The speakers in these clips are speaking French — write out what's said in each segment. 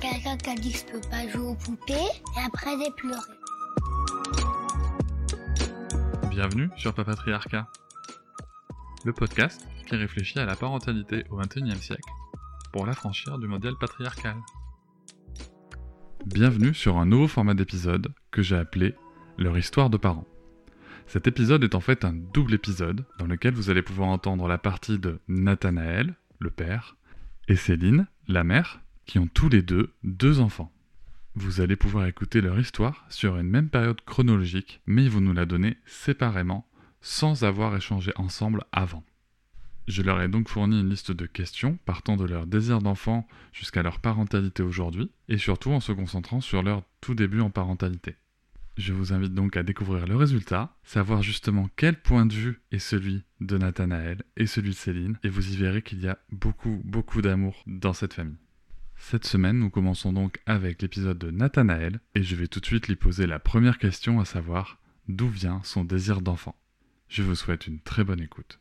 Quelqu'un qui a dit que je peux pas jouer aux poupées et après j'ai pleuré. Bienvenue sur Papatriarcat, le podcast qui réfléchit à la parentalité au XXIe siècle pour l'affranchir du modèle patriarcal. Bienvenue sur un nouveau format d'épisode que j'ai appelé Leur histoire de parents. Cet épisode est en fait un double épisode dans lequel vous allez pouvoir entendre la partie de Nathanaël, le père, et Céline, la mère, qui ont tous les deux deux enfants. Vous allez pouvoir écouter leur histoire sur une même période chronologique, mais ils vont nous la donner séparément, sans avoir échangé ensemble avant. Je leur ai donc fourni une liste de questions partant de leur désir d'enfant jusqu'à leur parentalité aujourd'hui, et surtout en se concentrant sur leur tout début en parentalité. Je vous invite donc à découvrir le résultat, savoir justement quel point de vue est celui de Nathanaël et celui de Céline, et vous y verrez qu'il y a beaucoup, beaucoup d'amour dans cette famille. Cette semaine, nous commençons donc avec l'épisode de Nathanaël, et je vais tout de suite lui poser la première question, à savoir d'où vient son désir d'enfant? Je vous souhaite une très bonne écoute.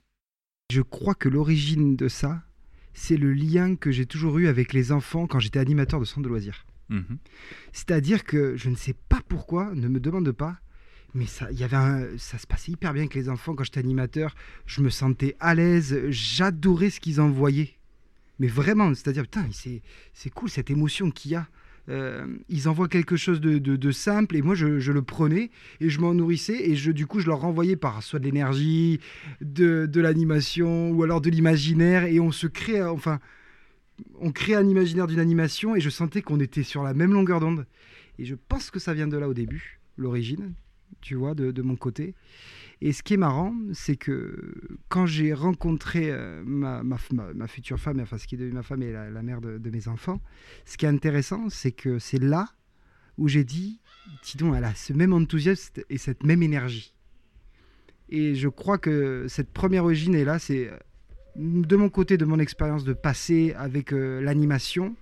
Je crois que l'origine de ça, c'est le lien que j'ai toujours eu avec les enfants quand j'étais animateur de centre de loisirs. Mhm. C'est-à-dire que je ne sais pas pourquoi, ne me demande pas, mais ça, y avait un- ça se passait hyper bien avec les enfants quand j'étais animateur. Je me sentais à l'aise, j'adorais ce qu'ils envoyaient. Mais vraiment, c'est-à-dire, putain, c'est, cool cette émotion qu'il y a. Euh, ils envoient quelque chose de, de- de simple et moi je, je le prenais et je m'en nourrissais et je, du coup je leur renvoyais par soit de l'énergie, de, de l'animation ou alors de l'imaginaire et on se crée, enfin, on crée un imaginaire d'une animation et je sentais qu'on était sur la même longueur d'onde. Et je pense que ça vient de là au début, l'origine, tu vois, de, de mon côté. Et ce qui est marrant, c'est que quand j'ai rencontré euh, ma, future femme, enfin ce qui est devenu ma femme et la, mère de, mes enfants, ce qui est intéressant, c'est que c'est là où j'ai dit, dis donc, elle a ce même enthousiasme et cette même énergie. Et je crois que cette première origine est là, c'est euh, de mon côté, de mon expérience de passé avec euh, l'animation.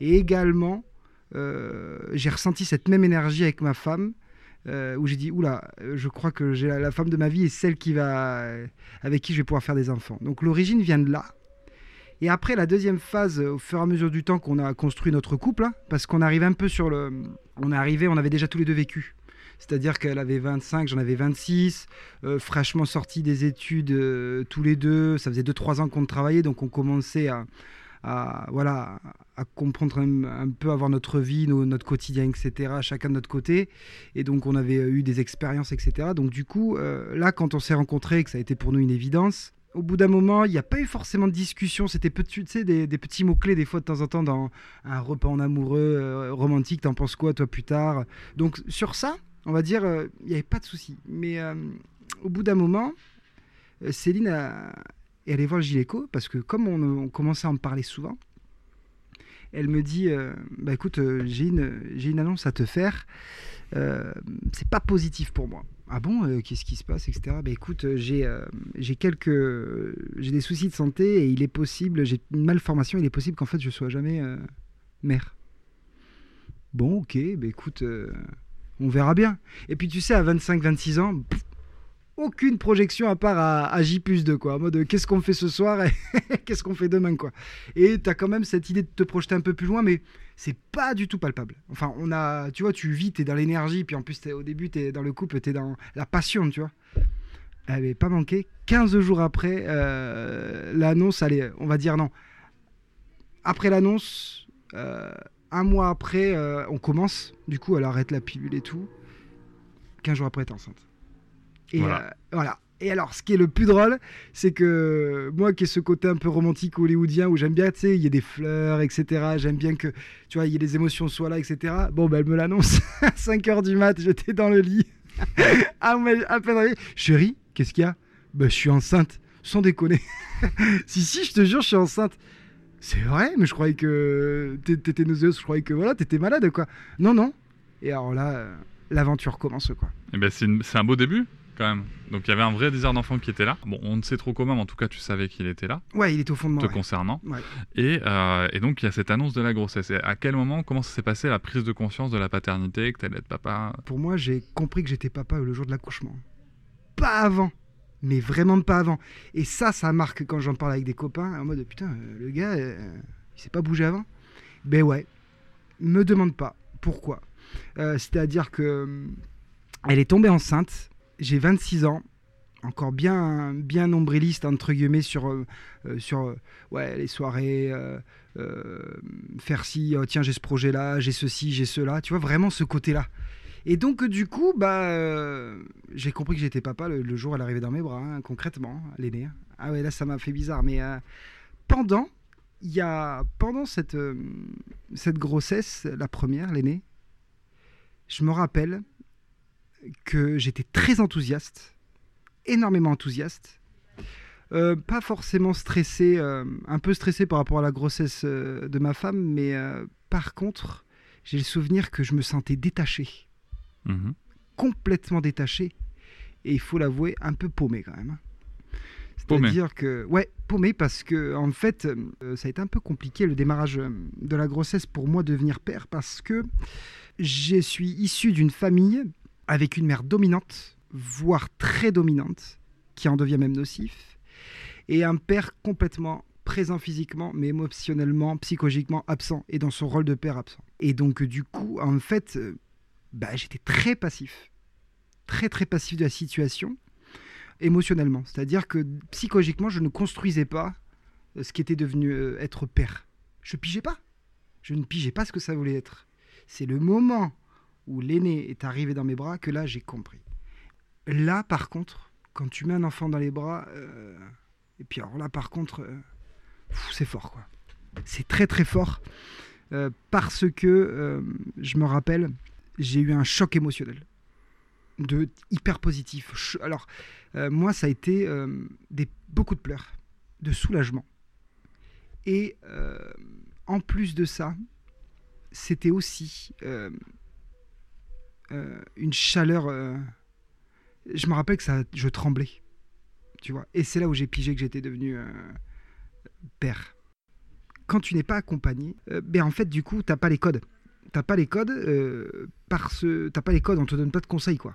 Et également, j'ai ressenti cette même énergie avec ma femme, euh, où j'ai dit, oula, euh, je crois que j'ai la, femme de ma vie et celle qui va, euh, avec qui je vais pouvoir faire des enfants. Donc l'origine vient de là. Et après, la deuxième phase, au fur et à mesure du temps qu'on a construit notre couple, hein, parce qu'on arrive un peu sur le... On est arrivé, on avait déjà tous les deux vécu. C'est-à-dire qu'elle avait 25, j'en avais 26, euh, fraîchement sortis des études tous les deux. Ça faisait 2-3 ans qu'on travaillait, donc on commençait à, à, voilà, à comprendre un, peu, avoir notre vie, notre quotidien, etc., chacun de notre côté. Et donc on avait eu des expériences, etc. Donc du coup, euh, là, quand on s'est rencontrés, et que ça a été pour nous une évidence, au bout d'un moment, il n'y a pas eu forcément de discussion. C'était tu sais, des, petits mots-clés, des fois, de temps en temps, dans un repas en amoureux, euh, romantique. T'en penses quoi, toi, plus tard? Donc, sur ça, on va dire, euh, il n'y avait pas de souci. Mais euh, au bout d'un moment, euh, Céline a- est allée voir le gynéco parce que, comme on, on commençait à en parler souvent, elle me dit euh, Bah écoute, euh, j'ai une, j'ai une annonce à te faire. Euh, c'est pas positif pour moi. Ah bon, euh, qu'est-ce qui se passe, etc. Bah écoute, j'ai j'ai quelques, j'ai des soucis de santé et il est possible, j'ai une malformation, il est possible qu'en fait je sois jamais mère. Bon, ok, bah écoute, on verra bien. Et puis tu sais, à 25-26 ans, aucune projection à part à, à J plus 2, quoi. En mode, euh, qu'est-ce qu'on fait ce soir et qu'est-ce qu'on fait demain, quoi. Et t'as quand même cette idée de te projeter un peu plus loin, mais c'est pas du tout palpable. Enfin, on a, tu vois, tu vis, t'es dans l'énergie, puis en plus, t'es- au début, t'es dans le couple, t'es dans la passion, tu vois. Elle avait pas manqué. 15 jours après euh, l'annonce, allez, on va dire non. Après l'annonce, euh, un mois après, on commence. Du coup, elle arrête la pilule et tout. 15 jours après, est enceinte. Et Voilà. euh, voilà. Et alors, ce qui est le plus drôle, c'est que moi qui ai ce côté un peu romantique hollywoodien où j'aime bien, tu sais, il y a des fleurs, etc. J'aime bien que, tu vois, il y ait des émotions soient là, etc. Bon, ben, elle me l'annonce à 5h du mat, j'étais dans le lit. à, me- à peine. Chérie, qu'est-ce qu'il y a? Ben, je suis enceinte. Sans déconner. si, si, je te jure, je suis enceinte. C'est vrai, mais je croyais que t'é- t'étais nauséeuse, je croyais que voilà, t'étais malade, quoi. Non, non. Et alors là, euh, l'aventure commence quoi. Eh ben, c'est un beau début, quand même. Donc, il y avait un vrai désir d'enfant qui était là. Bon, on ne sait trop comment, mais en tout cas, tu savais qu'il était là, Ouais, il est au fond de moi. te ouais. concernant. Ouais. Et, euh, et donc, il y a cette annonce de la grossesse. Et à quel moment, comment ça s'est passé la prise de conscience de la paternité, que t'allais être papa? Pour moi, j'ai compris que j'étais papa le jour de l'accouchement. Pas avant. Mais vraiment pas avant. Et ça, ça marque quand j'en parle avec des copains, en mode putain, euh, le gars, euh, il s'est pas bougé avant? Ben ouais. Me demande pas pourquoi. Euh, C'est-à-dire que elle est tombée enceinte. J'ai 26 ans. Encore bien, bien nombriliste, entre guillemets, sur, euh, euh, sur euh, ouais, les soirées, faire ci, oh, tiens, j'ai ce projet-là, j'ai ceci, j'ai cela. Tu vois, vraiment ce côté-là. Et donc, du coup, bah, j'ai compris que j'étais papa le, le jour elle arrivait dans mes bras, hein, concrètement, l'aîné. Ah ouais, là, ça m'a fait bizarre. Mais pendant, il y a, pendant cette, cette grossesse, la première, l'aîné, je me rappelle que j'étais très enthousiaste, énormément enthousiaste. Euh, pas forcément stressé, euh, un peu stressé par rapport à la grossesse euh, de ma femme, mais par contre, j'ai le souvenir que je me sentais détaché Mhm. complètement détaché et il faut l'avouer un peu paumé quand même. Paumé. C'est-à-dire que ouais, paumé parce que en fait, ça a été un peu compliqué le démarrage de la grossesse pour moi devenir père parce que je suis issu d'une famille avec une mère dominante, voire très dominante, qui en devient même nocif, et un père complètement présent physiquement, mais émotionnellement, psychologiquement absent, et dans son rôle de père absent. Et donc, du coup, en fait, euh, bah, j'étais très passif. Très, très passif de la situation, émotionnellement. C'est-à-dire que psychologiquement, je ne construisais pas euh, ce qui était devenu euh, être père. Je pigeais pas. Je ne pigeais pas ce que ça voulait être. C'est le moment où l'aîné est arrivé dans mes bras que là, j'ai compris. Là, par contre, quand tu mets un enfant dans les bras, euh, et puis alors là, par contre, euh, c'est fort, quoi. C'est très, très fort. euh, parce que, je me rappelle, j'ai eu un choc émotionnel de hyper positif. Alors, moi, ça a été des, beaucoup de pleurs, de soulagement. Et en plus de ça, c'était aussi euh, une chaleur. euh, je me rappelle que ça, je tremblais, tu vois. Et c'est là où j'ai pigé que j'étais devenu euh, père. Quand tu n'es pas accompagné, ben en fait, du coup, t'as pas les codes. T'as pas les codes parce t'as pas les codes, on te donne pas de conseils, quoi.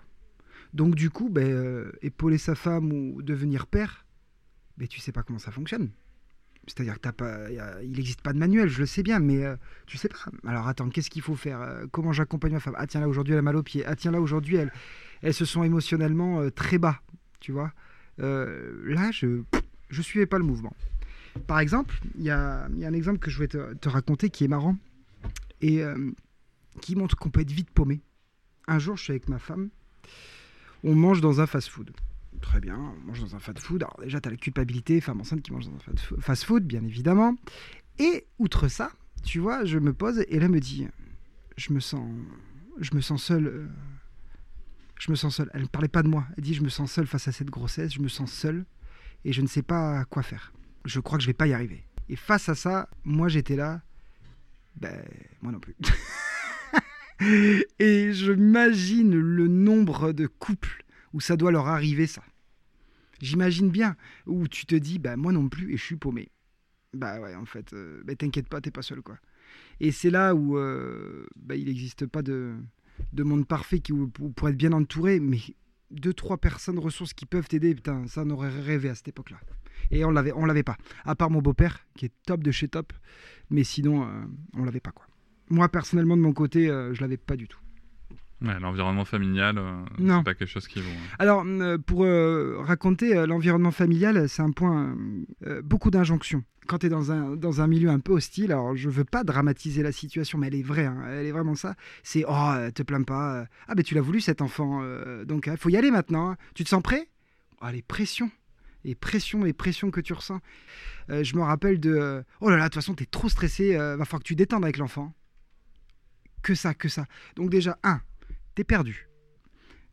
Donc du coup, ben, épauler sa femme ou devenir père, ben, tu sais pas comment ça fonctionne. C'est-à-dire que pas, il n'existe pas de manuel, je le sais bien, mais euh, tu sais pas. Alors attends, qu'est-ce qu'il faut faire Euh, Comment j'accompagne ma femme? Ah tiens là aujourd'hui elle a mal au pied. Ah tiens là aujourd'hui elle, elles se sont émotionnellement euh, très bas, tu vois. Là je, je suivais pas le mouvement. Par exemple, il y y a un exemple que je voulais te, te raconter qui est marrant et qui montre qu'on peut être vite paumé. Un jour, je suis avec ma femme, on mange dans un fast-food. Très bien, on mange dans un fast-food. Alors déjà, tu as la culpabilité, femme enceinte qui mange dans un fast- fast-food, bien évidemment. Et outre ça, tu vois, je me pose et là elle me dit, je me sens, je me sens seule. euh, je me sens seule. Elle ne parlait pas de moi. Elle dit, je me sens seule face à cette grossesse. Je me sens seule et je ne sais pas quoi faire. Je crois que je vais pas y arriver. Et face à ça, moi j'étais là. Ben, moi non plus. et je m'imagine le nombre de couples où ça doit leur arriver ça. J'imagine bien où tu te dis bah moi non plus et je suis paumé. Bah ouais en fait euh, bah, t'inquiète pas t'es pas seul quoi. Et c'est là où euh, bah, il n'existe pas de, de monde parfait qui, pour être bien entouré mais deux trois personnes ressources qui peuvent t'aider putain ça on aurait rêvé à cette époque là. Et on l'avait on l'avait pas. À part mon beau-père qui est top de chez top mais sinon euh, on l'avait pas quoi. Moi personnellement de mon côté je l'avais pas du tout. Ouais, l'environnement familial, euh, c'est pas quelque chose qui hein. Alors, euh, pour euh, raconter euh, l'environnement familial, c'est un point, beaucoup d'injonctions. Quand tu es dans un, dans un milieu un peu hostile, alors je veux pas dramatiser la situation, mais elle est vraie, hein, elle est vraiment ça. C'est, oh, te plains pas, ah ben tu l'as voulu cet enfant, donc il faut y aller maintenant. hein. Tu te sens prêt? Ah, les pressions, les pressions, les pressions que tu ressens. Je me rappelle de, oh là là, de toute façon, tu es trop stressé, va falloir que tu détendes avec l'enfant. Que ça, que ça. Donc déjà, un, t'es perdu.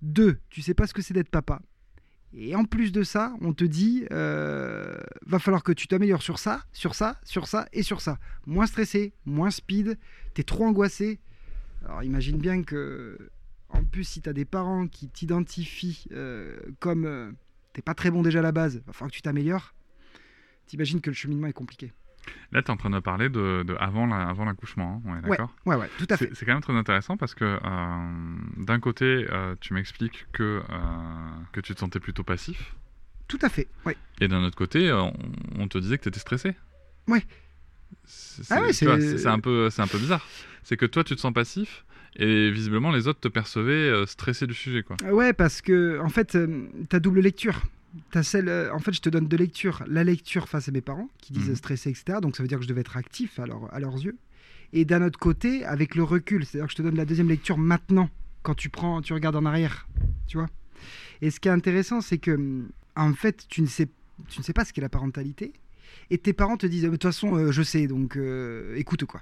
Deux, tu sais pas ce que c'est d'être papa. Et en plus de ça, on te dit, euh, va falloir que tu t'améliores sur ça, sur ça, sur ça et sur ça. Moins stressé, moins speed, t'es trop angoissé. Alors imagine bien que, en plus, si tu as des parents qui t'identifient euh, comme euh, t'es pas très bon déjà à la base, va falloir que tu t'améliores, t'imagines que le cheminement est compliqué. Là, tu es en train de parler de, de avant la- avant l'accouchement, hein, Ouais, d'accord? ouais, ouais, tout à fait. C'est quand même très intéressant parce que euh, d'un côté, euh, tu m'expliques que, euh, que tu te sentais plutôt passif, Tout à fait, ouais. et d'un autre côté, on, on te disait que tu étais stressé. Ouais. C'est Ah tu c'est- un, peu- c'est un peu bizarre. C'est que toi, tu te sens passif, et visiblement, les autres te percevaient stressé du sujet. Quoi. Ouais, parce que en fait, euh, t'as double lecture. Celle, euh, en fait, je te donne deux lectures. La lecture face à mes parents qui disaient Mhm. stressé, etc. Donc ça veut dire que je devais être actif à, leur- à leurs yeux. Et d'un autre côté, avec le recul, c'est-à-dire que je te donne la deuxième lecture maintenant, quand tu prends, tu regardes en arrière, tu vois. Et ce qui est intéressant, c'est que hum, en fait, tu ne sais, tu ne sais pas ce qu'est la parentalité, et tes parents te disent, de toute façon, euh, je sais, donc euh, écoute quoi.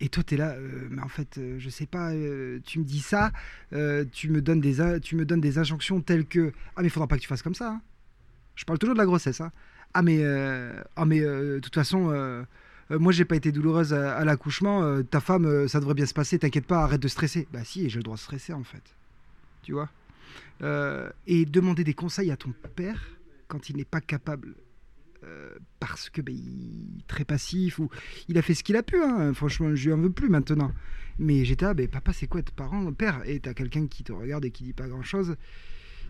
Et toi, tu es là, euh, mais en fait, euh, je sais pas, euh, tu me dis ça, euh, tu, me donnes des, tu me donnes des injonctions telles que Ah, mais faudra pas que tu fasses comme ça. hein. Je parle toujours de la grossesse. hein. Ah, mais, ah, mais de toute façon, moi, j'ai pas été douloureuse à, à l'accouchement. ta femme, ça devrait bien se passer, t'inquiète pas, arrête de stresser. Bah, si, j'ai le droit de stresser en fait. Tu vois? Et demander des conseils à ton père quand il n'est pas capable. Euh, parce que ben, il est très passif ou il a fait ce qu'il a pu hein. franchement je lui en veux plus maintenant mais j'étais là, ben, papa, c'est quoi être parent, père? Et t'as quelqu'un qui te regarde et qui dit pas grand chose.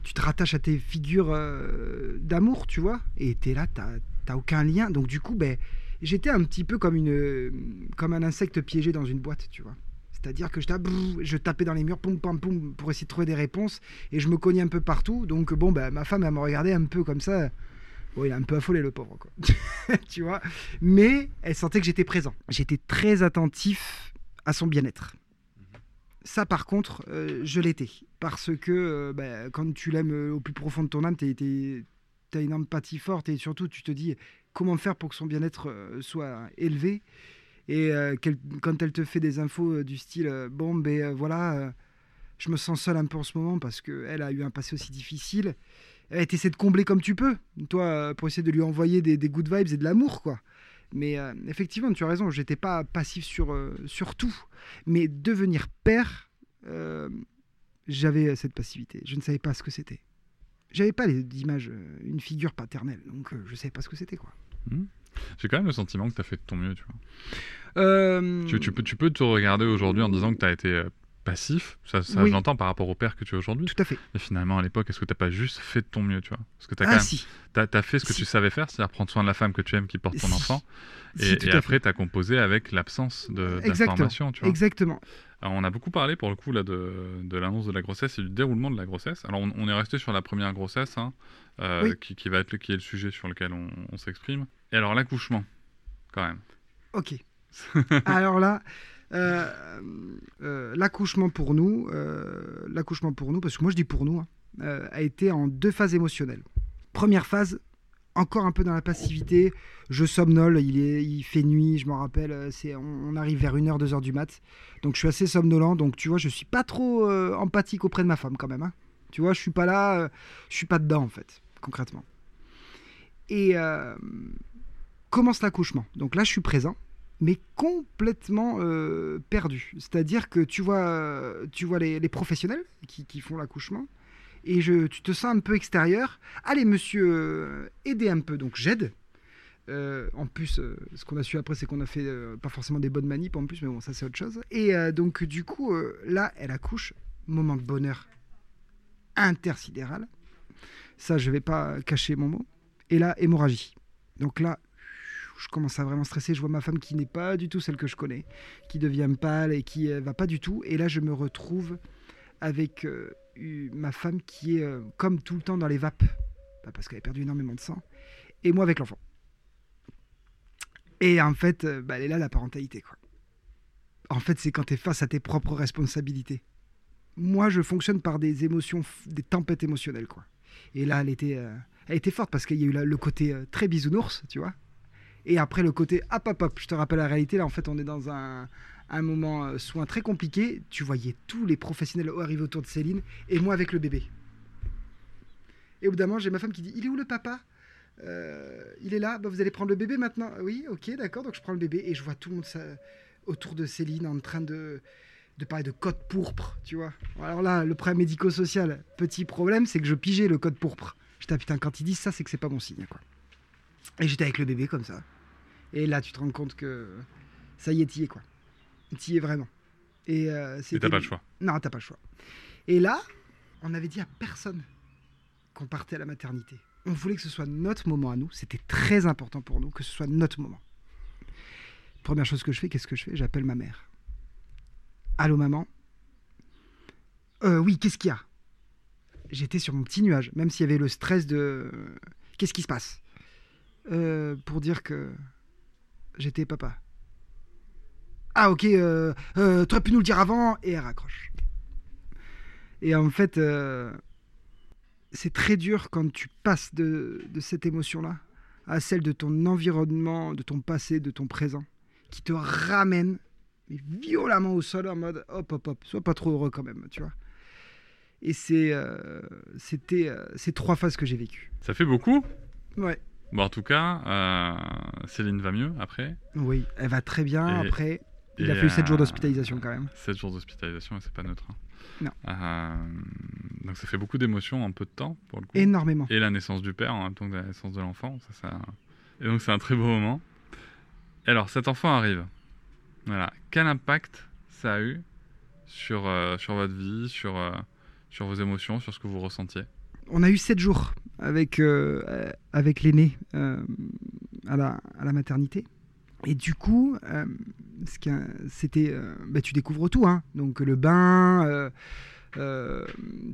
Tu te rattaches à tes figures euh, d'amour, tu vois Et t'es là, t'as aucun lien. Donc, du coup, ben, j'étais un petit peu comme, une, comme un insecte piégé dans une boîte, tu vois c'est-à-dire que je, tapais dans les murs, poum, pam, poum, pour essayer de trouver des réponses, et je me cognais un peu partout. Donc, bon, ben, ma femme, elle me regardait un peu comme ça. Bon, il a un peu affolé, le pauvre, quoi. tu vois? Mais elle sentait que j'étais présent. J'étais très attentif à son bien-être. Ça, par contre, euh, je l'étais. Parce que euh, bah, quand tu l'aimes euh, au plus profond de ton âme, tu as une empathie forte et surtout, tu te dis comment faire pour que son bien-être soit élevé. Et euh, quand elle te fait des infos du style Bon, ben voilà, je me sens seul un peu en ce moment parce qu'elle a eu un passé aussi difficile. Elle t'essaie de combler comme tu peux, toi, pour essayer de lui envoyer des, des good vibes et de l'amour, quoi. Mais euh, effectivement, tu as raison, j'étais pas passif sur, euh, sur tout. Mais devenir père, euh, j'avais cette passivité. Je ne savais pas ce que c'était. J'avais pas d'image, une figure paternelle, donc je savais pas ce que c'était, quoi. J'ai quand même le sentiment que tu as fait de ton mieux. Tu, vois. Tu, tu peux, tu peux te regarder aujourd'hui en disant que tu as été passif, ça, ça Oui. je l'entends par rapport au père que tu es aujourd'hui. Tout à fait. Et finalement, à l'époque, est-ce que tu pas juste fait de ton mieux, tu vois? Parce que tu as, Ah, quand même, si. fait ce que Si. tu savais faire, c'est-à-dire prendre soin de la femme que tu aimes qui porte ton Si. enfant. Et, et après, tu as composé avec l'absence d'informations, tu vois. Exactement. Alors, on a beaucoup parlé pour le coup là, de, de l'annonce de la grossesse et du déroulement de la grossesse. Alors on, on est resté sur la première grossesse, hein, euh, Oui. qui, qui va être le, qui est le sujet sur lequel on, on s'exprime. Et alors l'accouchement, quand même. Ok. Alors là, l'accouchement pour nous, euh, l'accouchement pour nous, parce que moi je dis pour nous, hein, euh, a été en deux phases émotionnelles. Première phase, encore un peu dans la passivité. Je somnole, il, fait nuit, je m'en rappelle. euh, C'est, on, arrive vers 1h, 2h du mat. Donc je suis assez somnolent. Donc tu vois, je suis pas trop euh, empathique auprès de ma femme quand même. hein. Tu vois, je suis pas là, euh, je suis pas dedans en fait, concrètement. Et euh, commence l'accouchement. Donc là, je suis présent mais complètement euh, perdu. C'est-à-dire que tu vois, tu vois les, professionnels qui, font l'accouchement, et tu te sens un peu extérieur. Allez, monsieur, euh, aidez un peu. Donc j'aide. Euh, en plus, ce qu'on a su après, c'est qu'on a fait pas forcément des bonnes manips en plus, mais bon, ça c'est autre chose. Et donc, du coup, là, elle accouche, moment de bonheur intersidéral. Ça, je vais pas cacher mon mot. Et là, hémorragie. Donc là, je commence à vraiment stresser. Je vois ma femme qui n'est pas du tout celle que je connais, qui devient pâle et qui euh, va pas du tout. Et là, je me retrouve avec euh, eu- ma femme qui est euh, comme tout le temps dans les vapes, Bah, parce qu'elle a perdu énormément de sang, et moi avec l'enfant. Et en fait, bah, elle est là la parentalité, quoi. En fait, c'est quand tu es face à tes propres responsabilités. Moi, je fonctionne par des émotions, des tempêtes émotionnelles, quoi. Et là, elle était, forte parce qu'il y a eu le côté très bisounours, tu vois. Et après, le côté hop, hop, hop, je te rappelle la réalité, là, en fait, on est dans un, moment euh, soin très compliqué. Tu voyais tous les professionnels arriver autour de Céline et moi avec le bébé. Et au bout d'un moment, j'ai ma femme qui dit Il est où le papa Euh, Il est là, Bah, vous allez prendre le bébé maintenant Oui, ok, d'accord, donc je prends le bébé et je vois tout le monde autour de Céline en train de, de parler de code pourpre, tu vois. Alors là, le problème médico-social, petit problème, c'est que je pigeais le code pourpre. J'étais, ah, putain, quand ils disent ça, c'est que c'est pas bon signe, quoi. Et j'étais avec le bébé comme ça. Et là, tu te rends compte que ça y est, t'y es, quoi. T'y es vraiment. Et euh, t'as pas le choix. Non, t'as pas le choix. Et là, on avait dit à personne qu'on partait à la maternité. On voulait que ce soit notre moment à nous. C'était très important pour nous que ce soit notre moment. Première chose que je fais, qu'est-ce que je fais? J'appelle ma mère. Allô maman? Euh, Oui, qu'est-ce qu'il y a? J'étais sur mon petit nuage, même s'il y avait le stress de... Qu'est-ce qui se passe? Euh, Pour dire que j'étais papa. Ah ok, euh, euh, t'aurais pu nous le dire avant, et elle raccroche. Et en fait, euh, c'est très dur quand tu passes de, de cette émotion-là à celle de ton environnement, de ton passé, de ton présent, qui te ramène mais violemment au sol en mode hop hop hop, sois pas trop heureux quand même, tu vois. Et c'est, euh, c'était euh, ces trois phases que j'ai vécues. Ça fait beaucoup? Ouais. Bon, en tout cas, euh, Céline va mieux après. Oui, elle va très bien. Et- Après, il a fallu 7 jours euh, d'hospitalisation quand même. 7 jours d'hospitalisation et c'est pas neutre. hein. Non. Euh, donc ça fait beaucoup d'émotions en peu de temps pour le coup. Énormément. Et la naissance du père en même temps que la naissance de l'enfant. Ça, ça... Et donc c'est un très beau moment. Et alors cet enfant arrive. Voilà. Quel impact ça a eu sur, sur votre vie, sur, sur vos émotions, sur ce que vous ressentiez? On a eu 7 jours avec, euh, euh, avec l'aîné euh, à, la, à la maternité. Et du coup, c'était, bah, tu découvres tout, hein. donc le bain,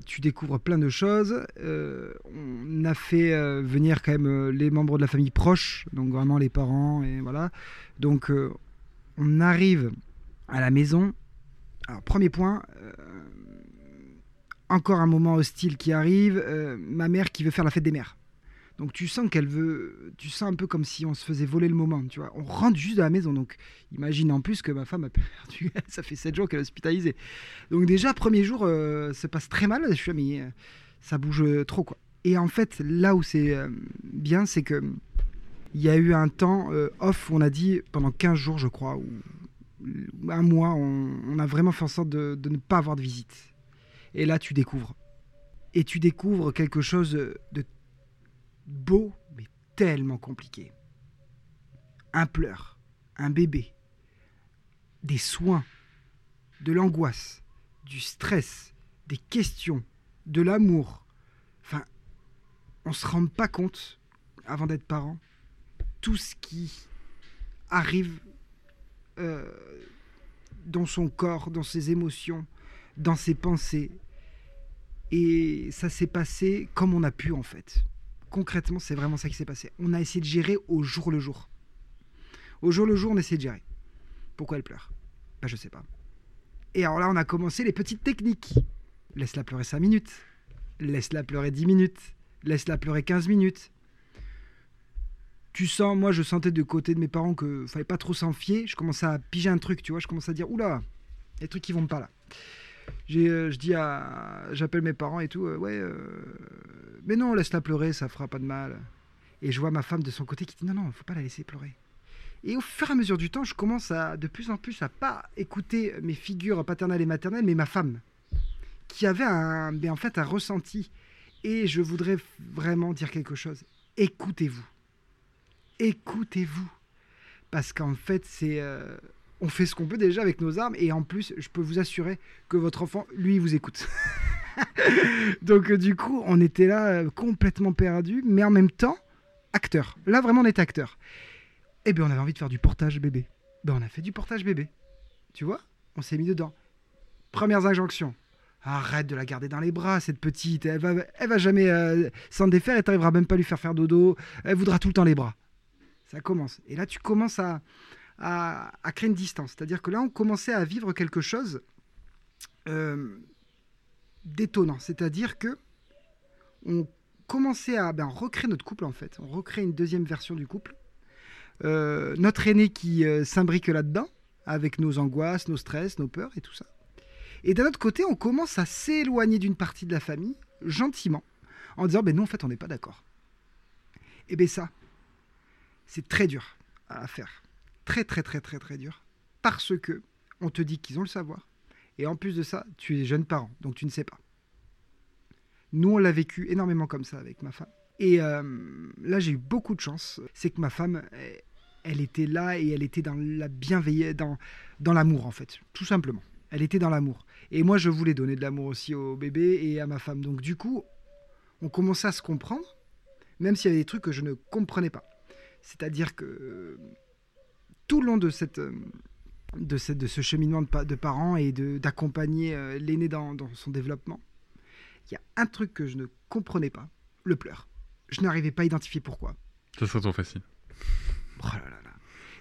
tu découvres plein de choses. On a fait venir quand même les membres de la famille proches, donc vraiment les parents et voilà. Donc on arrive à la maison. Alors premier point, encore un moment hostile qui arrive. euh, ma mère qui veut faire la fête des mères. Donc tu sens qu'elle veut, tu sens un peu comme si on se faisait voler le moment, tu vois. On rentre juste de la maison, donc imagine en plus que ma femme a perdu, ça fait 7 jours qu'elle est hospitalisée. Donc déjà, premier jour, euh, ça passe très mal, je suis là, mais euh, ça bouge trop. Et en fait, là où c'est euh, bien, c'est que il y a eu un temps off on a dit, pendant 15 jours, je crois, ou un mois, on, on a vraiment fait en sorte de, de ne pas avoir de visite. Et là, tu découvres. Et tu découvres quelque chose de beau, mais tellement compliqué. Un pleur, un bébé, des soins, de l'angoisse, du stress, des questions, de l'amour. Enfin, on se rend pas compte, avant d'être parent, tout ce qui arrive euh, dans son corps, dans ses émotions, dans ses pensées. Et ça s'est passé comme on a pu en fait concrètement, c'est vraiment ça qui s'est passé. On a essayé de gérer au jour le jour. Au jour le jour, on essaie de gérer. Pourquoi elle pleure? Ben, je sais pas. Et alors là, on a commencé les petites techniques. Laisse-la pleurer 5 minutes. Laisse-la pleurer 10 minutes. Laisse-la pleurer 15 minutes. Tu sens, moi, je sentais de côté de mes parents que fallait pas trop s'en fier. Je commençais à piger un truc, tu vois. Je commençais à dire, oula, il trucs qui vont pas là. Euh, je dis à, j'appelle mes parents et tout. euh, ouais, euh, mais non, laisse-la pleurer, ça fera pas de mal. Et je vois ma femme de son côté qui dit non, non, faut pas la laisser pleurer. Et au fur et à mesure du temps, je commence à de plus en plus à pas écouter mes figures paternelles et maternelles, mais ma femme, qui avait un, mais en fait un ressenti. Et je voudrais vraiment dire quelque chose. Écoutez-vous. Écoutez-vous. Parce qu'en fait, c'est, on fait ce qu'on peut déjà avec nos armes, et en plus, je peux vous assurer que votre enfant, lui, vous écoute. Donc euh, du coup, on était là euh, complètement perdu, mais en même temps, acteur. Là, vraiment, on était acteur. Et bien, on avait envie de faire du portage bébé. Ben, on a fait du portage bébé. Tu vois On s'est mis dedans. Premières injonctions. Arrête de la garder dans les bras, cette petite. Elle va, elle va jamais euh, s'en défaire et t'arriveras même pas à lui faire faire dodo. Elle voudra tout le temps les bras. Ça commence. Et là, tu commences à, à, créer une distance. C'est-à-dire que là, on commençait à vivre quelque chose euh, d'étonnant. C'est-à-dire que on commençait à ben, recréer notre couple, en fait. On recrée une deuxième version du couple. Euh, notre aîné qui euh, s'imbrique là-dedans, avec nos angoisses, nos stress, nos peurs et tout ça. Et d'un autre côté, on commence à s'éloigner d'une partie de la famille, gentiment, en disant, ben non, en fait, on n'est pas d'accord. Et bien ça, c'est très dur à faire. Très, très, très, très, très dur. Parce que on te dit qu'ils ont le savoir Et en plus de ça, tu es jeune parent, donc tu ne sais pas. Nous, on l'a vécu énormément comme ça avec ma femme. Et euh, là, j'ai eu beaucoup de chance. C'est que ma femme, elle, elle était là et elle était dans la bienveillance, dans, dans l'amour en fait, tout simplement. Elle était dans l'amour. Et moi, je voulais donner de l'amour aussi au bébé et à ma femme. Donc du coup, on commençait à se comprendre, même s'il y avait des trucs que je ne comprenais pas. C'est-à-dire que tout le long de cette... euh, de, cette- de ce cheminement de, pa- de parents et d'accompagner euh, l'aîné dans, dans son développement, il y a un truc que je ne comprenais pas, le pleur. Je n'arrivais pas à identifier pourquoi. Ça serait trop facile. Oh là là là.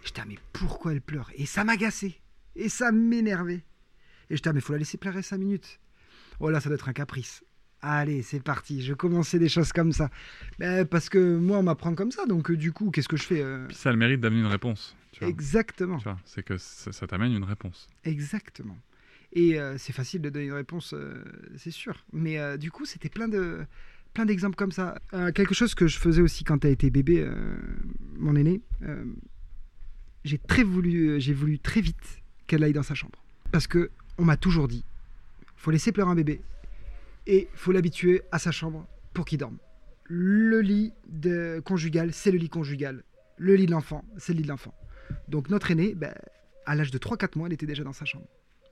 J'étais, ah, mais pourquoi elle pleure? Et ça m'agaçait. Et ça m'énervait. Et j'étais, ah, mais faut la laisser pleurer 5 minutes. Oh là, ça doit être un caprice. Allez, c'est parti. Je commençais des choses comme ça. Ben, parce que moi, on m'apprend comme ça. Donc, euh, du coup, qu'est-ce que je fais euh, ça a le mérite d'amener une réponse. Tu vois. Exactement. C'est que ça, ça t'amène une réponse. Exactement. Et euh, c'est facile de donner une réponse, euh, c'est sûr. Mais du coup, c'était plein de plein d'exemples comme ça. Quelque chose que je faisais aussi quand tu as été bébé, mon aîné, j'ai très voulu, j'ai voulu très vite qu'elle aille dans sa chambre, parce que on m'a toujours dit, faut laisser pleurer un bébé et faut l'habituer à sa chambre pour qu'il dorme. Le lit de conjugal, c'est le lit conjugal. Le lit de l'enfant, c'est le lit de l'enfant. Donc notre aîné, ben, à l'âge de 3-4 mois, elle était déjà dans sa chambre.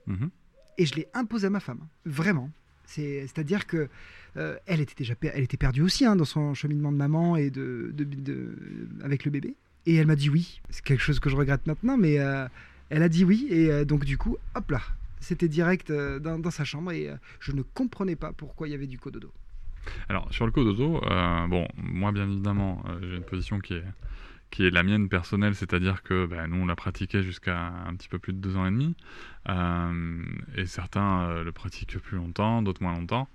Mhm. Et je l'ai imposé à ma femme, vraiment. C'est- C'est-à-dire que euh, elle était déjà elle était perdue aussi hein, dans son cheminement de maman et de, de- de- avec le bébé. Et elle m'a dit oui. C'est quelque chose que je regrette maintenant, mais euh, elle a dit oui. Et euh, donc du coup, hop là, c'était direct euh, dans, dans sa chambre et euh, je ne comprenais pas pourquoi il y avait du cododo. Alors, sur le cododo, euh, bon, moi, bien évidemment, euh, j'ai une position qui est, qui est la mienne personnelle, c'est-à-dire que bah, nous, on l'a pratiqué jusqu'à un petit peu plus de deux ans et demi, euh, et certains le pratiquent plus longtemps, d'autres moins longtemps.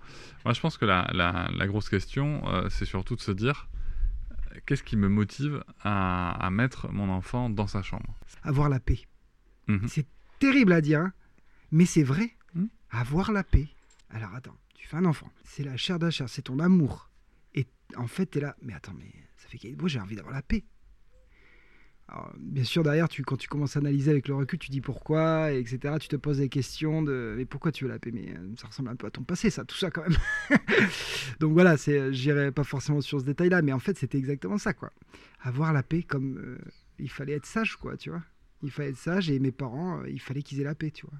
Moi, je pense que la, la- la grosse question, c'est surtout de se dire, qu'est-ce qui me motive à, à mettre mon enfant dans sa chambre? Avoir la paix. Mhm. C'est terrible à dire, hein, mais c'est vrai. Mhm. Avoir la paix. Alors attends, tu fais un enfant, c'est la chair chair, c'est ton amour. Et en fait, tu es là, mais attends, mais ça fait moi j'ai envie d'avoir la paix. Alors, bien sûr, derrière, tu, quand tu commences à analyser avec le recul, tu dis pourquoi, et etc. Tu te poses des questions de mais pourquoi tu veux la paix? Mais euh, ça ressemble un peu à ton passé, ça, tout ça quand même. Donc voilà, c'est, j'irai pas forcément sur ce détail-là, mais en fait, c'était exactement ça, quoi. Avoir la paix comme euh, il fallait être sage, quoi, tu vois. Il fallait être sage, et mes parents, euh, il fallait qu'ils aient la paix, tu vois.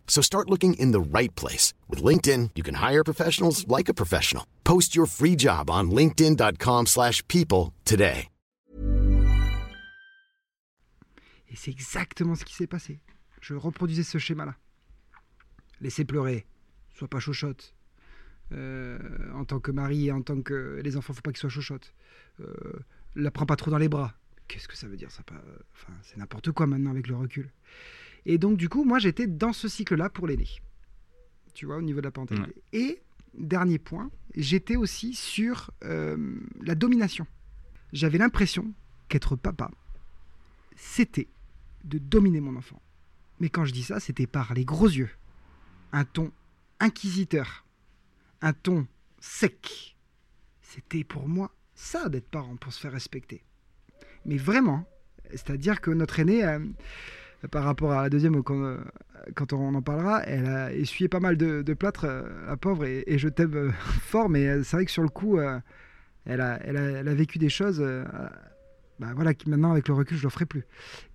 So start looking in the right place. With LinkedIn, you can hire professionals like a professional. Post your free job on linkedin.com/people slash people today. Et c'est exactement ce qui s'est passé. Je reproduisais ce schéma-là. Laissez pleurer, sois pas chochotte. Euh, en tant que mari et en tant que les enfants, faut pas qu'ils soient chochottes. Euh, la prends pas trop dans les bras. Qu'est-ce que ça veut dire ça pas... Enfin, c'est n'importe quoi maintenant avec le recul. Et donc du coup, moi j'étais dans ce cycle-là pour l'aîné. Tu vois, au niveau de la parentalité. Et dernier point, j'étais aussi sur euh, la domination. J'avais l'impression qu'être papa, c'était de dominer mon enfant. Mais quand je dis ça, c'était par les gros yeux, un ton inquisiteur, un ton sec. C'était pour moi ça d'être parent, pour se faire respecter. Mais vraiment, c'est-à-dire que notre aînée, euh, par rapport à la deuxième, quand, euh, quand on en parlera, elle a essuyé pas mal de, plâtre, euh, la pauvre, et, je t'aime euh, fort, mais c'est vrai que sur le coup, elle, a, vécu des choses, bah voilà, qui maintenant avec le recul, je ne le ferai plus.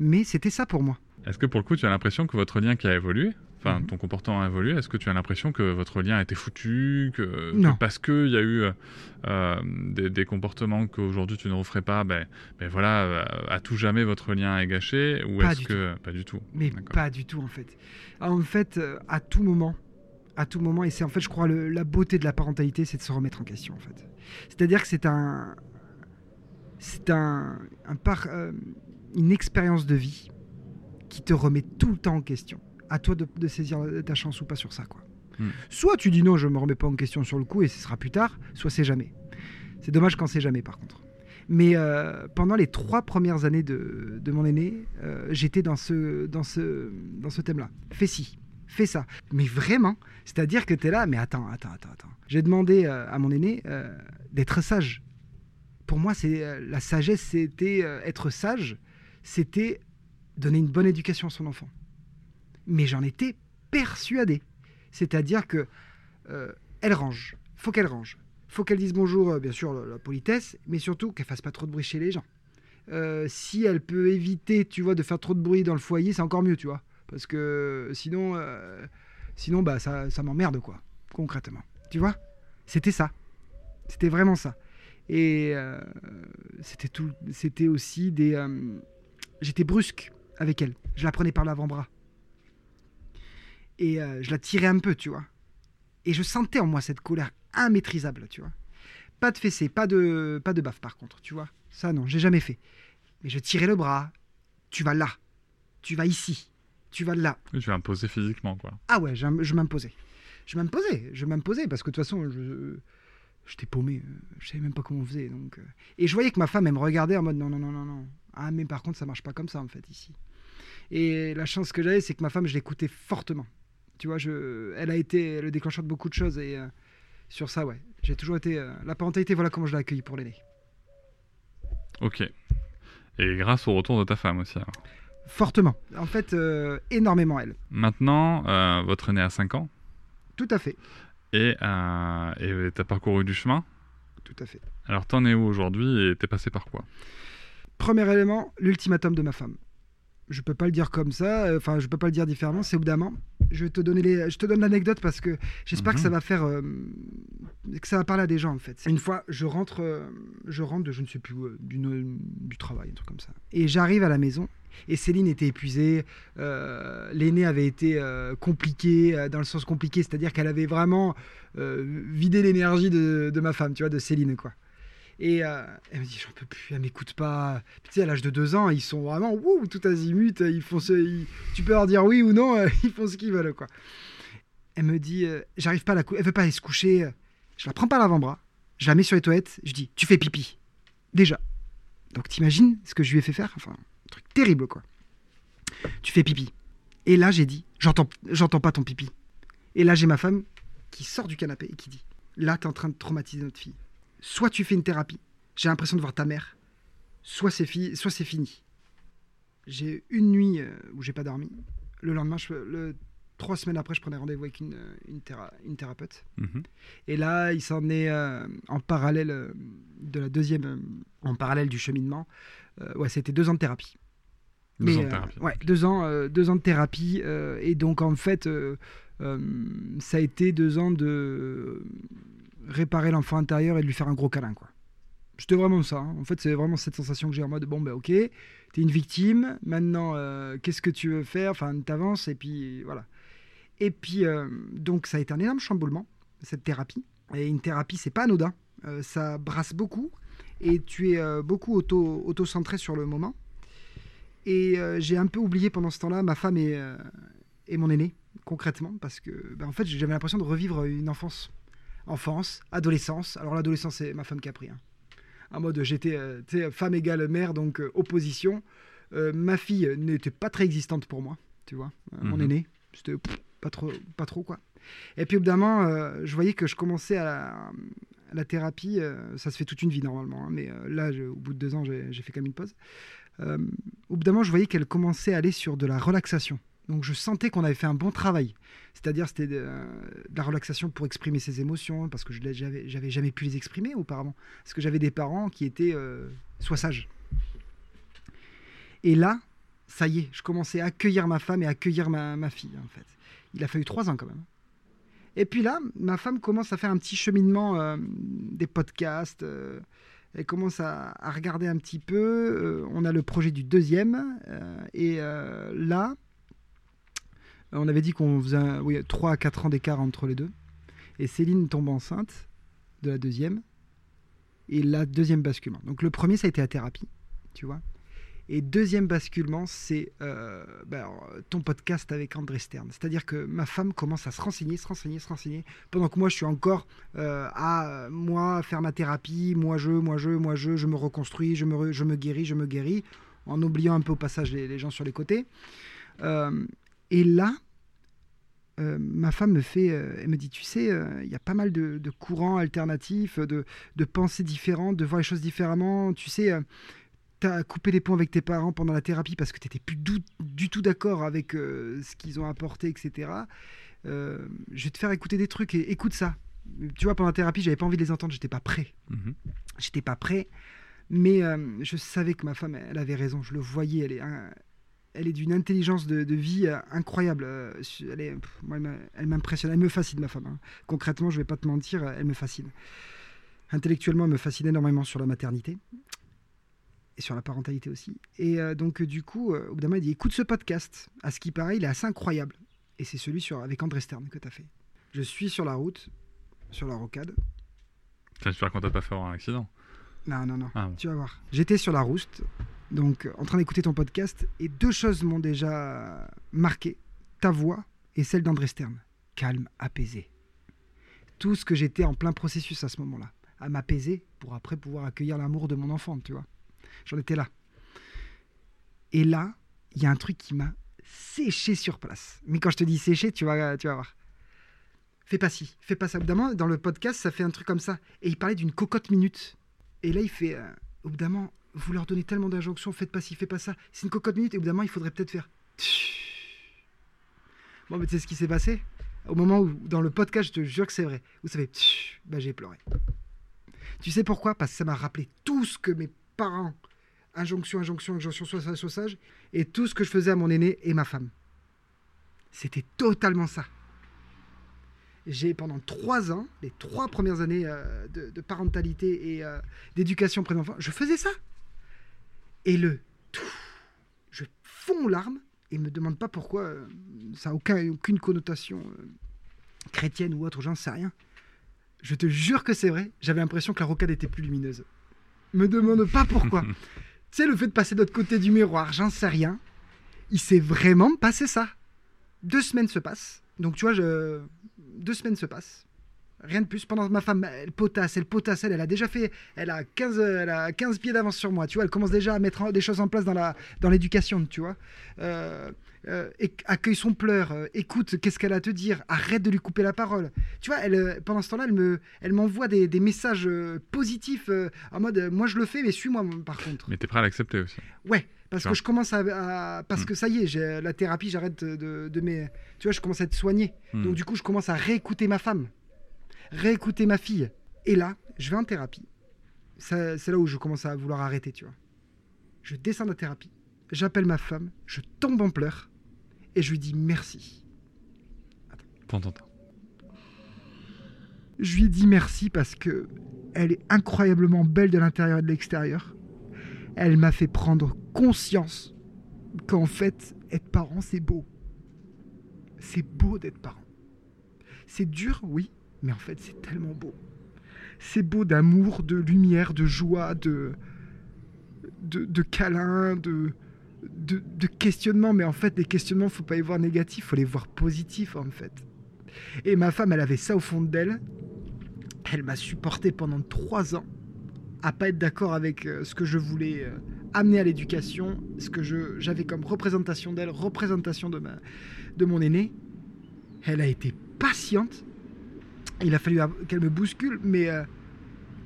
Mais c'était ça pour moi. Est-ce que pour le coup, tu as l'impression que votre lien qui a évolué, enfin Mhm. ton comportement a évolué, est-ce que tu as l'impression que votre lien a été foutu, que, que Non. parce qu'il y a eu euh, des, des comportements qu'aujourd'hui tu ne referais pas, ben, ben voilà, euh, à tout jamais votre lien est gâché, ou est-ce que pas du tout? Mais pas du tout en fait. En fait, euh, à tout moment, à tout moment, et c'est en fait, je crois, le- la beauté de la parentalité, c'est de se remettre en question en fait. C'est-à-dire que c'est un, c'est un, un par- euh, une expérience de vie qui te remet tout le temps en question. À toi de, de saisir ta chance ou pas sur ça quoi. Hmm. Soit tu dis non, je me remets pas en question sur le coup et ce sera plus tard, soit c'est jamais. C'est dommage quand c'est jamais, par contre. Mais euh, pendant les trois premières années de, de mon aîné, euh, j'étais dans ce, dans ce, dans ce thème-là. Fais ci, fais ça. Mais vraiment, c'est-à-dire que tu es là, mais attends, attends, attends, attends. J'ai demandé euh, à mon aîné d'être sage. Pour moi, c'est la sagesse, c'était être sage, c'était donner une bonne éducation à son enfant. Mais j'en étais persuadé. C'est-à-dire que euh, elle range, faut qu'elle range, faut qu'elle dise bonjour, euh, bien sûr, la, politesse, mais surtout qu'elle fasse pas trop de bruit chez les gens. Euh, si elle peut éviter, tu vois, de faire trop de bruit dans le foyer, c'est encore mieux, tu vois, parce que sinon, euh, sinon, bah, ça, ça m'emmerde, quoi, concrètement. Tu vois, c'était ça, c'était vraiment ça. Et c'était tout, c'était aussi des, j'étais brusque avec elle. Je la prenais par l'avant-bras et euh, je la tirais un peu, tu vois. Et je sentais en moi cette colère immaîtrisable, tu vois. Pas de fessée, pas de, pas de baffe par contre, tu vois. Ça, non, j'ai jamais fait. Mais je tirais le bras. Tu vas là. Tu vas ici. Tu vas là. Je vais imposer physiquement, quoi. Ah ouais, je m'imposais. Je m'imposais, je m'imposais parce que de toute façon, je, j'étais paumé. euh, Je savais même pas comment on faisait. Donc, euh. Et je voyais que ma femme, elle me regardait en mode non, non, non, non, non. Ah, mais par contre, ça marche pas comme ça en fait ici. Et la chance que j'avais, c'est que ma femme, je l'écoutais fortement. Tu vois, je, elle a été le déclencheur de beaucoup de choses et euh, sur ça, ouais, j'ai toujours été. euh, la parentalité, voilà comment je l'ai pour l'aîné. Ok. Et grâce au retour de ta femme aussi. alors. Fortement. En fait, euh, énormément elle. Maintenant, euh, votre aîné a 5 ans Tout à fait. et et t'as parcouru du chemin. Tout à fait. Alors t'en es où aujourd'hui et t'es passé par quoi? Premier élément, l'ultimatum de ma femme. Je peux pas le dire comme ça, euh, enfin je peux pas le dire différemment, c'est moment. Je vais te donner les, je te donne l'anecdote parce que j'espère que Mhm. ça va faire, euh, que ça va parler à des gens en fait. Une fois, je rentre, euh, je rentre de je ne sais plus où, d'une- du travail, un truc comme ça. Et j'arrive à la maison et Céline était épuisée. euh, L'aîné avait été euh, compliqué euh, dans le sens compliqué, c'est-à-dire qu'elle avait vraiment vidé l'énergie de, de ma femme, tu vois, de Céline quoi. Et euh, elle me dit, j'en peux plus, elle m'écoute pas. Puis, tu sais, à l'âge de deux ans, ils sont vraiment wouh, tout azimut. Ils font ce, tu peux leur dire oui ou non, euh, ils font ce qu'ils veulent, quoi. Elle me dit, euh, j'arrive pas à la elle veut pas aller se coucher. Je la prends par l'avant-bras, je la mets sur les toilettes, je dis, tu fais pipi. Déjà. Donc t'imagines ce que je lui ai fait faire? Enfin, un truc terrible, quoi. Tu fais pipi. Et là, j'ai dit, j'entends, j'entends pas ton pipi. Et là, j'ai ma femme qui sort du canapé et qui dit, là, t'es en train de traumatiser notre fille soit tu fais une thérapie, j'ai l'impression de voir ta mère, soit c'est fi- fini. J'ai une nuit euh, où j'ai pas dormi. Le lendemain, je, le, trois semaines après, je prenais rendez-vous avec une, euh, une, théra- une thérapeute. Mhm. Et là, il s'en est euh, en parallèle de la deuxième, en parallèle du cheminement. euh, ouais, c'était deux ans de thérapie. Deux Mais, ans de euh, thérapie. ouais, deux ans, deux ans de thérapie. et donc, en fait, ça a été deux ans de réparer l'enfant intérieur et de lui faire un gros câlin, quoi. C'était vraiment ça. hein. En fait, c'est vraiment cette sensation que j'ai en mode bon, ben ok, t'es une victime. Maintenant, euh, qu'est-ce que tu veux faire? Enfin, t'avances et puis voilà. Et puis, euh, donc, ça a été un énorme chamboulement, cette thérapie. Et une thérapie, c'est pas anodin. Euh, ça brasse beaucoup et tu es beaucoup auto- auto-centré sur le moment. Et j'ai un peu oublié pendant ce temps-là ma femme et, et mon aîné, concrètement, parce que ben, en fait j'avais l'impression de revivre une enfance. Enfance, adolescence. Alors l'adolescence, c'est ma femme qui a pris. hein. En mode j'étais euh, femme égale mère, donc euh, opposition. Euh, ma fille n'était pas très existante pour moi, tu vois. Mon Mhm. aîné, c'était pas trop, pas trop quoi. Et puis au bout d'un moment, euh, je voyais que je commençais à la, à la thérapie. euh, ça se fait toute une vie normalement, hein, mais euh, là, je- au bout de deux ans, j'ai fait quand même une pause. Au bout d'un moment, je voyais qu'elle commençait à aller sur de la relaxation. Donc je sentais qu'on avait fait un bon travail. C'est-à-dire c'était de, de la relaxation pour exprimer ses émotions, parce que je j'avais jamais pu les exprimer auparavant. Parce que j'avais des parents qui étaient euh, soit sages. Et là, ça y est, je commençais à accueillir ma femme et à accueillir ma, fille, en fait. Il a fallu trois ans quand même. Et puis là, ma femme commence à faire un petit cheminement euh, des podcasts. euh, elle commence à, regarder un petit peu. euh, on a le projet du deuxième. euh, et euh, là, on avait dit qu'on faisait un- oui, 3 à 4 ans d'écart entre les deux. Et Céline tombe enceinte de la deuxième. Et la deuxième basculement. Donc le premier, ça a été la thérapie, tu vois. Et deuxième basculement, c'est euh, ben, ton podcast avec André Stern. C'est-à-dire que ma femme commence à se renseigner, se renseigner, se renseigner, pendant que moi, je suis encore euh, à euh, moi faire ma thérapie, moi je, moi je, moi je, je me reconstruis, je me, je me guéris, je me guéris, en oubliant un peu au passage les, les gens sur les côtés. Euh, et là, euh, ma femme me fait, euh, elle me dit, tu sais, euh, il y a pas mal de, de courants alternatifs, de, de pensées différentes, de voir les choses différemment. Tu sais, tu as coupé les ponts avec tes parents pendant la thérapie parce que tu n'étais plus du, du tout d'accord avec ce qu'ils ont apporté, etc. Je vais te faire écouter des trucs et écoute ça. Tu vois, pendant la thérapie, j'avais pas envie de les entendre, j'étais pas prêt. Mhm. J'étais pas prêt, mais je savais que ma femme, elle avait raison. Je le voyais, elle est, elle est d'une intelligence de, de vie euh, incroyable. Euh, Elle, est, pff, moi, elle m'a- elle m'impressionne, elle me fascine, ma femme. hein. Concrètement, je vais pas te mentir, elle me fascine. Intellectuellement, elle me fascine énormément sur la maternité et sur la parentalité aussi. Et euh, donc, euh, du coup, euh, au bout d'un moment, elle dit écoute ce podcast. À ce qui paraît, il est assez incroyable. Et c'est celui sur, avec André Stern que tu as fait. Je suis sur la route, sur la rocade. J'espère qu'on t'a pas fait avoir un accident. Non, non, non. Ah bon. Tu vas voir. J'étais sur la rouste, donc en train d'écouter ton podcast, et deux choses m'ont déjà marqué ta voix et celle d'André Stern. Calme, apaisé. Tout ce que j'étais en plein processus à ce moment-là, à m'apaiser pour après pouvoir accueillir l'amour de mon enfant, tu vois. J'en étais là. Et là, il y a un truc qui m'a séché sur place. Mais quand je te dis séché, tu vas, tu vas voir. Fais pas ci, fais pas ça. Au bout d'un dans le podcast, ça fait un truc comme ça. Et il parlait d'une cocotte minute. Et là, il fait, euh, vous leur donnez tellement d'injonctions, faites pas ci, faites pas ça. C'est une cocotte minute, et moment, il faudrait peut-être faire. Bon, mais tu sais ce qui s'est passé? Au moment où, dans le podcast, je te jure que c'est vrai, vous savez, bah, j'ai pleuré. Tu sais pourquoi? Parce que ça m'a rappelé tout ce que mes parents, injonction, injonction, injonction, sois sage, sois sage, et tout ce que je faisais à mon aîné et ma femme. C'était totalement ça. J'ai pendant trois ans, les trois premières années euh, de, de parentalité et euh, d'éducation près d'enfants, je faisais ça. Et le tout, je fonds aux larmes et me demande pas pourquoi. euh, ça n'a aucun, aucune connotation euh, chrétienne ou autre, j'en sais rien. Je te jure que c'est vrai. J'avais l'impression que la rocade était plus lumineuse. Me demande pas pourquoi. tu sais, le fait de passer de l'autre côté du miroir, j'en sais rien. Il s'est vraiment passé ça. Deux semaines se passent. Donc, tu vois, je... deux semaines se passent. Rien de plus. Pendant ma femme, elle potasse, elle potasse, elle, elle a déjà fait. Elle a 15, elle a 15 pieds d'avance sur moi, tu vois. Elle commence déjà à mettre en- des choses en place dans la dans l'éducation, tu vois. Euh, euh, accueille son pleur, euh, écoute, qu'est-ce qu'elle a à te dire, arrête de lui couper la parole. Tu vois, elle, pendant ce temps-là, elle me, elle m'envoie des, des messages positifs en mode, moi je le fais, mais suis-moi par contre. Mais t'es prêt à l'accepter aussi. Ouais, parce que je commence à, à- parce Mm. que ça y est, j'ai la thérapie, j'arrête de, de, mes, tu vois, je commence à être soigné. Hmm. Donc du coup, je commence à réécouter ma femme, réécouter ma fille. Et là, je vais en thérapie. C'est là où je commence à vouloir arrêter, tu vois. Je descends de la thérapie, j'appelle ma femme, je tombe en pleurs et je lui dis merci. Temps. Je lui dis merci parce que elle est incroyablement belle de l'intérieur et de l'extérieur. Elle m'a fait prendre conscience qu'en fait, être parent, c'est beau. C'est beau d'être parent. C'est dur, oui, mais en fait, c'est tellement beau. C'est beau d'amour, de lumière, de joie, de, de, de câlins, de, de, questionnements. Mais en fait, les questionnements, faut pas les voir négatifs, faut les voir positifs, en fait. Et ma femme, elle avait ça au fond d'elle. Elle m'a supporté pendant trois ans à pas être d'accord avec euh, ce que je voulais euh, amener à l'éducation, ce que j'avais comme représentation d'elle, représentation de, ma, de mon aîné. Elle a été patiente. Il a fallu qu'elle me bouscule, mais euh,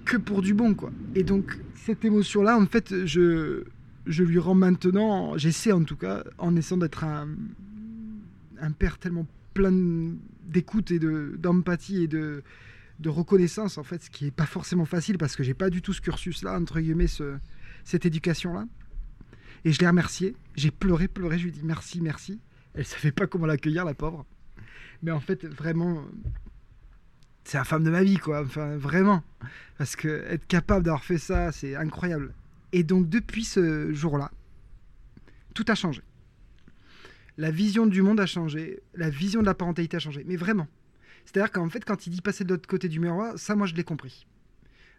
que pour du bon, quoi. Et donc, cette émotion-là, en fait, je, je lui rends maintenant, j'essaie en tout cas, en essayant d'être un, un père tellement plein d'écoute et de- d'empathie et de, de reconnaissance, en fait, ce qui n'est pas forcément facile parce que j'ai pas du tout ce cursus-là, entre guillemets, ce- cette éducation-là. Et je l'ai remerciée. J'ai pleuré, pleuré. Je lui ai dit merci, merci. Elle savait pas comment l'accueillir, la pauvre. Mais en fait, vraiment, c'est la femme de ma vie, quoi. Enfin, vraiment. Parce que être capable d'avoir fait ça, c'est incroyable. Et donc, depuis ce jour-là, tout a changé. La vision du monde a changé. La vision de la parentalité a changé. Mais vraiment. C'est-à-dire qu'en fait, quand il dit passer de l'autre côté du miroir, ça, moi, je l'ai compris.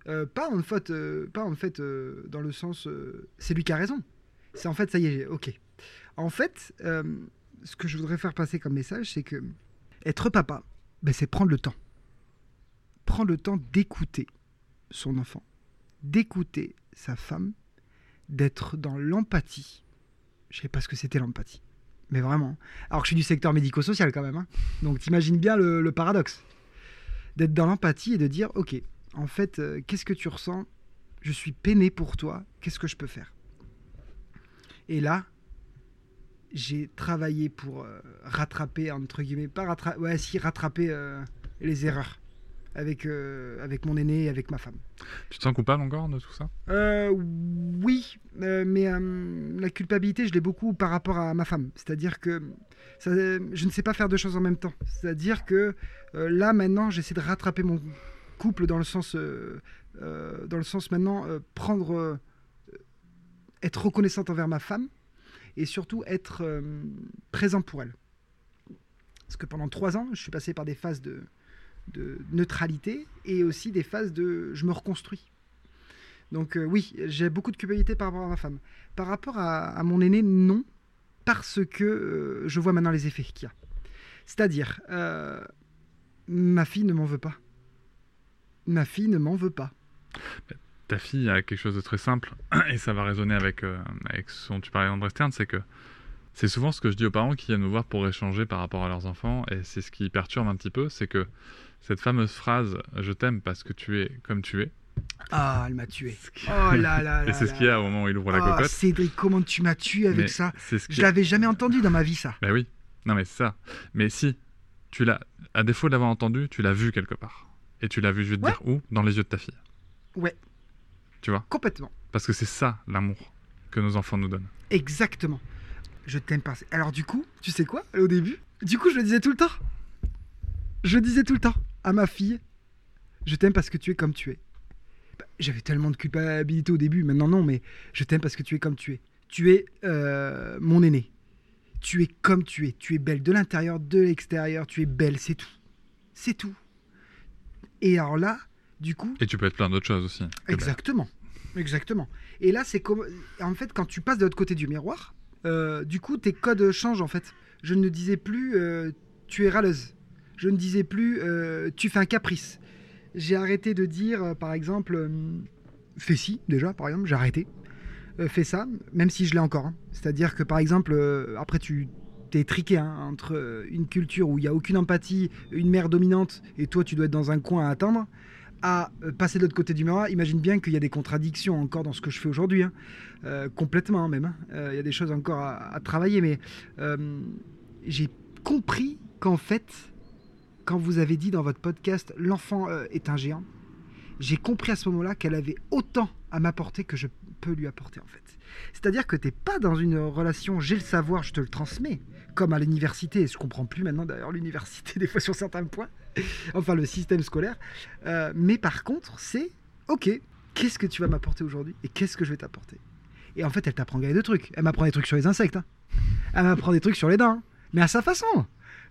Euh, pas en fait, euh, pas en fait euh, dans le sens, c'est lui qui a raison. C'est en fait, ça y est, ok. En fait, ce que je voudrais faire passer comme message, c'est que être papa, ben, c'est prendre le temps. Prendre le temps d'écouter son enfant, d'écouter sa femme, d'être dans l'empathie. Je sais pas ce que c'était l'empathie, mais vraiment. Alors que je suis du secteur médico-social quand même, hein. donc t'imagines bien le, le paradoxe. D'être dans l'empathie et de dire, ok, en fait, euh, qu'est-ce que tu ressens? Je suis peiné pour toi, qu'est-ce que je peux faire? Et là, j'ai travaillé pour euh, rattraper, entre guillemets, pas rattraper, ouais, si, rattraper euh, les erreurs avec, euh, avec mon aîné et avec ma femme. Tu te sens coupable encore de tout ça? Euh, oui, euh, mais la culpabilité, je l'ai beaucoup par rapport à ma femme. C'est-à-dire que ça, je ne sais pas faire deux choses en même temps. C'est-à-dire que là, maintenant, j'essaie de rattraper mon couple dans le sens, dans le sens maintenant, prendre, être reconnaissante envers ma femme et surtout être présent pour elle. Parce que pendant trois ans, je suis passé par des phases de, de neutralité et aussi des phases de je me reconstruis. Donc euh, oui, j'ai beaucoup de culpabilité par rapport à ma femme. Par rapport à, mon aîné, non, parce que euh, je vois maintenant les effets qu'il y a. C'est-à-dire, euh, ma fille ne m'en veut pas. Ma fille ne m'en veut pas. Ta fille a quelque chose de très simple, et ça va résonner avec, avec ce dont tu parlais André Stern, c'est que c'est souvent ce que je dis aux parents qui viennent nous voir pour échanger par rapport à leurs enfants, et c'est ce qui perturbe un petit peu, c'est que cette fameuse phrase « je t'aime parce que tu es comme tu es Ah, elle m'a tué. qui- Oh là là là. et c'est ce qu'il y a au moment où il ouvre la Ah, cocotte. Cédric, comment tu m'as tué avec mais ça c'est ce Je l'avais jamais entendu dans ma vie, ça. Ben oui, non mais c'est ça. Mais si, tu l'as, à défaut de l'avoir entendu, tu l'as vu quelque part. Et tu l'as vu, je vais te Ouais. dire où? Dans les yeux de ta fille. Ouais. Tu vois? Complètement. Parce que c'est ça l'amour que nos enfants nous donnent. Exactement. Je t'aime pas. Alors du coup, tu sais quoi Au début, du coup, je le disais tout le temps. Je le disais tout le temps à ma fille. Je t'aime parce que tu es comme tu es. Bah, J'avais tellement de culpabilité au début, maintenant non, mais je t'aime parce que tu es comme tu es. Tu es euh, mon aîné. Tu es comme tu es. Tu es belle de l'intérieur, de l'extérieur. Tu es belle, c'est tout. C'est tout. Et alors là, du coup, Et tu peux être plein d'autres choses aussi. Exactement. Exactement. Et là, c'est comme. En fait, quand tu passes de l'autre côté du miroir, euh, du coup, tes codes changent en fait. Je ne disais plus euh, tu es râleuse. Je ne disais plus euh, tu fais un caprice. J'ai arrêté de dire, par exemple, fais ci, déjà, par exemple, j'ai arrêté. Fais ça, même si je l'ai encore. hein. C'est-à-dire que, par exemple, après, tu t'es triqué hein, entre une culture où il n'y a aucune empathie, une mère dominante, et toi, tu dois être dans un coin à attendre à euh, passer de l'autre côté du miroir, imagine bien qu'il y a des contradictions encore dans ce que je fais aujourd'hui, hein. Euh, complètement même. hein. Euh, Il y a des choses encore à, travailler, mais j'ai compris qu'en fait, quand vous avez dit dans votre podcast l'enfant est un géant, j'ai compris à ce moment-là qu'elle avait autant à m'apporter que je peux lui apporter en fait. C'est-à-dire que tu n'es pas dans une relation j'ai le savoir, je te le transmets, comme à l'université, et je comprends plus maintenant d'ailleurs l'université des fois sur certains points, enfin le système scolaire, euh, mais par contre c'est ok, qu'est-ce que tu vas m'apporter aujourd'hui et qu'est-ce que je vais t'apporter? Et en fait elle t'apprend gagne de trucs, elle m'apprend des trucs sur les insectes, hein. elle m'apprend des trucs sur les dents, hein. mais à sa façon.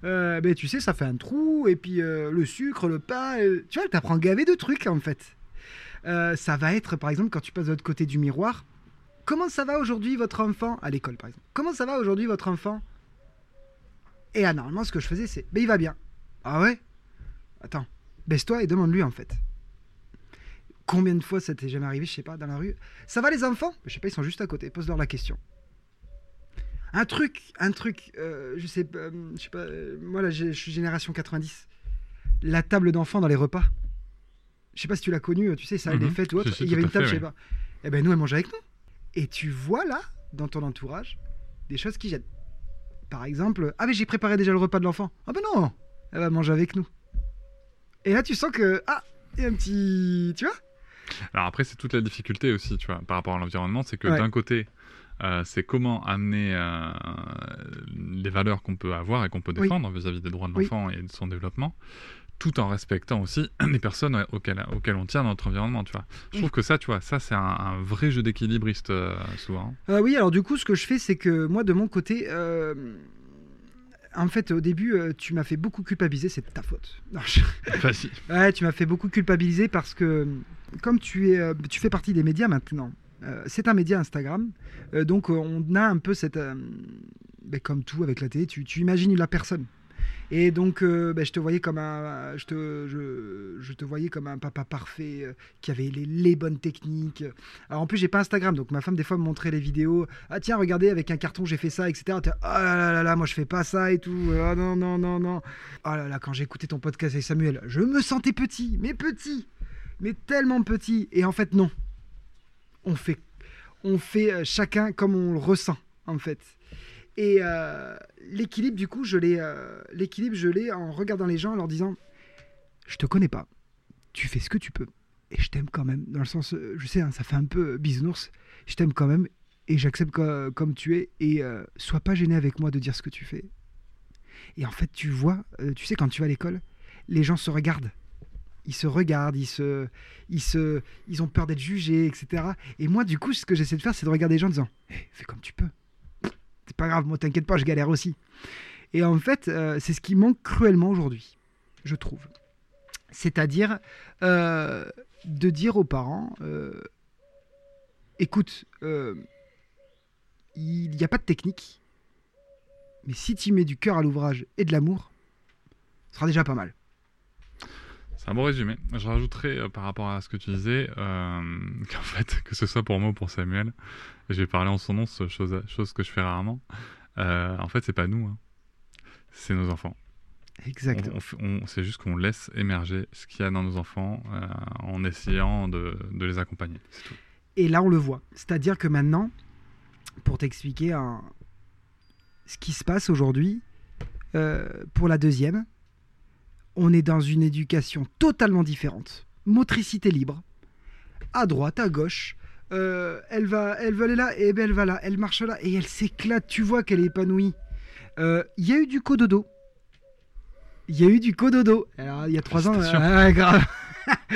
Euh, ben, tu sais, ça fait un trou, et puis euh, le sucre, le pain, euh, tu vois, elle t'apprend gavé de trucs en fait. Ça va être, par exemple, quand tu passes de l'autre côté du miroir, comment ça va aujourd'hui votre enfant à l'école, par exemple? Comment ça va aujourd'hui votre enfant? Et là, normalement, ce que je faisais, c'est, ben il va bien. Ah ouais? Attends, baisse-toi et demande-lui en fait. Combien de fois ça t'est jamais arrivé, je sais pas, dans la rue? Ça va les enfants? Je sais pas, ils sont juste à côté, pose-leur la question. Un truc, un truc, euh, je sais pas, euh, je sais pas, euh, moi là, je suis génération 90. La table d'enfants dans les repas. Je sais pas si tu l'as connu, tu sais, ça, Mhm. les fêtes ou autre. Il y avait une table, fait, je sais pas. Eh ben nous, elle mange avec nous. Et tu vois là, dans ton entourage, des choses qui gênent. Par exemple, ah mais j'ai préparé déjà le repas de l'enfant. Ah ben non, elle va manger avec nous. Et là, tu sens que ah, il y a un petit, tu vois Alors après, c'est toute la difficulté aussi, tu vois, par rapport à l'environnement, c'est que Ouais. d'un côté, euh, c'est comment amener euh, les valeurs qu'on peut avoir et qu'on peut défendre vis-à-vis des droits de Oui. l'enfant et de son développement, tout en respectant aussi les personnes auxquelles, auxquelles on tient dans notre environnement, tu vois. Je trouve que ça, tu vois, ça c'est un, un vrai jeu d'équilibriste euh, souvent. Euh, oui, alors du coup, ce que je fais, c'est que moi, de mon côté, en fait, au début, euh, tu m'as fait beaucoup culpabiliser, c'est de ta faute. Non, je- Enfin, si. Ouais, tu m'as fait beaucoup culpabiliser parce que, comme tu, es, euh, tu fais partie des médias maintenant, Euh, c'est un média Instagram, euh, donc euh, on a un peu cette, euh, ben, comme tout avec la télé, tu, tu imagines la personne. Et donc, euh, ben, je te voyais comme un, je te, je, te voyais comme un papa parfait euh, qui avait les, bonnes techniques. Alors en plus, j'ai pas Instagram, donc ma femme des fois me montrait les vidéos. Ah tiens, regardez, avec un carton, j'ai fait ça, etc. T'es, Oh là là là là, moi je fais pas ça et tout. Ah non non non non. Oh là là, quand j'ai écouté ton podcast avec Samuel, je me sentais petit, mais petit, mais tellement petit. Et en fait non, on fait, on fait euh, chacun comme on le ressent en fait. Et euh, l'équilibre, du coup, je l'ai, euh, l'équilibre, je l'ai en regardant les gens, en leur disant, je te connais pas, tu fais ce que tu peux, et je t'aime quand même. Dans le sens, euh, je sais, hein, ça fait un peu bisounours, je t'aime quand même, et j'accepte co- comme tu es, et sois pas gêné avec moi de dire ce que tu fais. Et en fait, tu vois, tu sais, quand tu vas à l'école, les gens se regardent. Ils se regardent, ils, se, ils, se, ils ont peur d'être jugés, etc. Et moi, du coup, ce que j'essaie de faire, c'est de regarder les gens en disant Eh, Fais comme tu peux. C'est pas grave, moi, t'inquiète pas, je galère aussi. Et en fait, euh, c'est ce qui manque cruellement aujourd'hui, je trouve. C'est-à-dire euh, de dire aux parents euh, Écoute, il n'y a pas de technique, mais si tu mets du cœur à l'ouvrage et de l'amour, ce sera déjà pas mal. C'est un bon résumé. Je rajouterais euh, par rapport à ce que tu disais euh, qu'en fait, que ce soit pour moi ou pour Samuel, je vais parler en son nom, chose, chose que je fais rarement. euh, en fait, c'est pas nous, hein. c'est nos enfants. Exactement. on fait- on- c'est juste qu'on laisse émerger ce qu'il y a dans nos enfants en essayant de, de les accompagner. Tout. Et là, on le voit. C'est-à-dire que maintenant, pour t'expliquer ce qui se passe aujourd'hui, pour la deuxième, on est dans une éducation totalement différente. Motricité libre, à droite, à gauche. Euh, elle, va, elle va aller là, et ben elle va là. Elle marche là, et elle s'éclate. Tu vois qu'elle est épanouie. Euh, Il y a eu du cododo. Il y a eu du cododo. Alors, il y a trois ans. Euh, grave.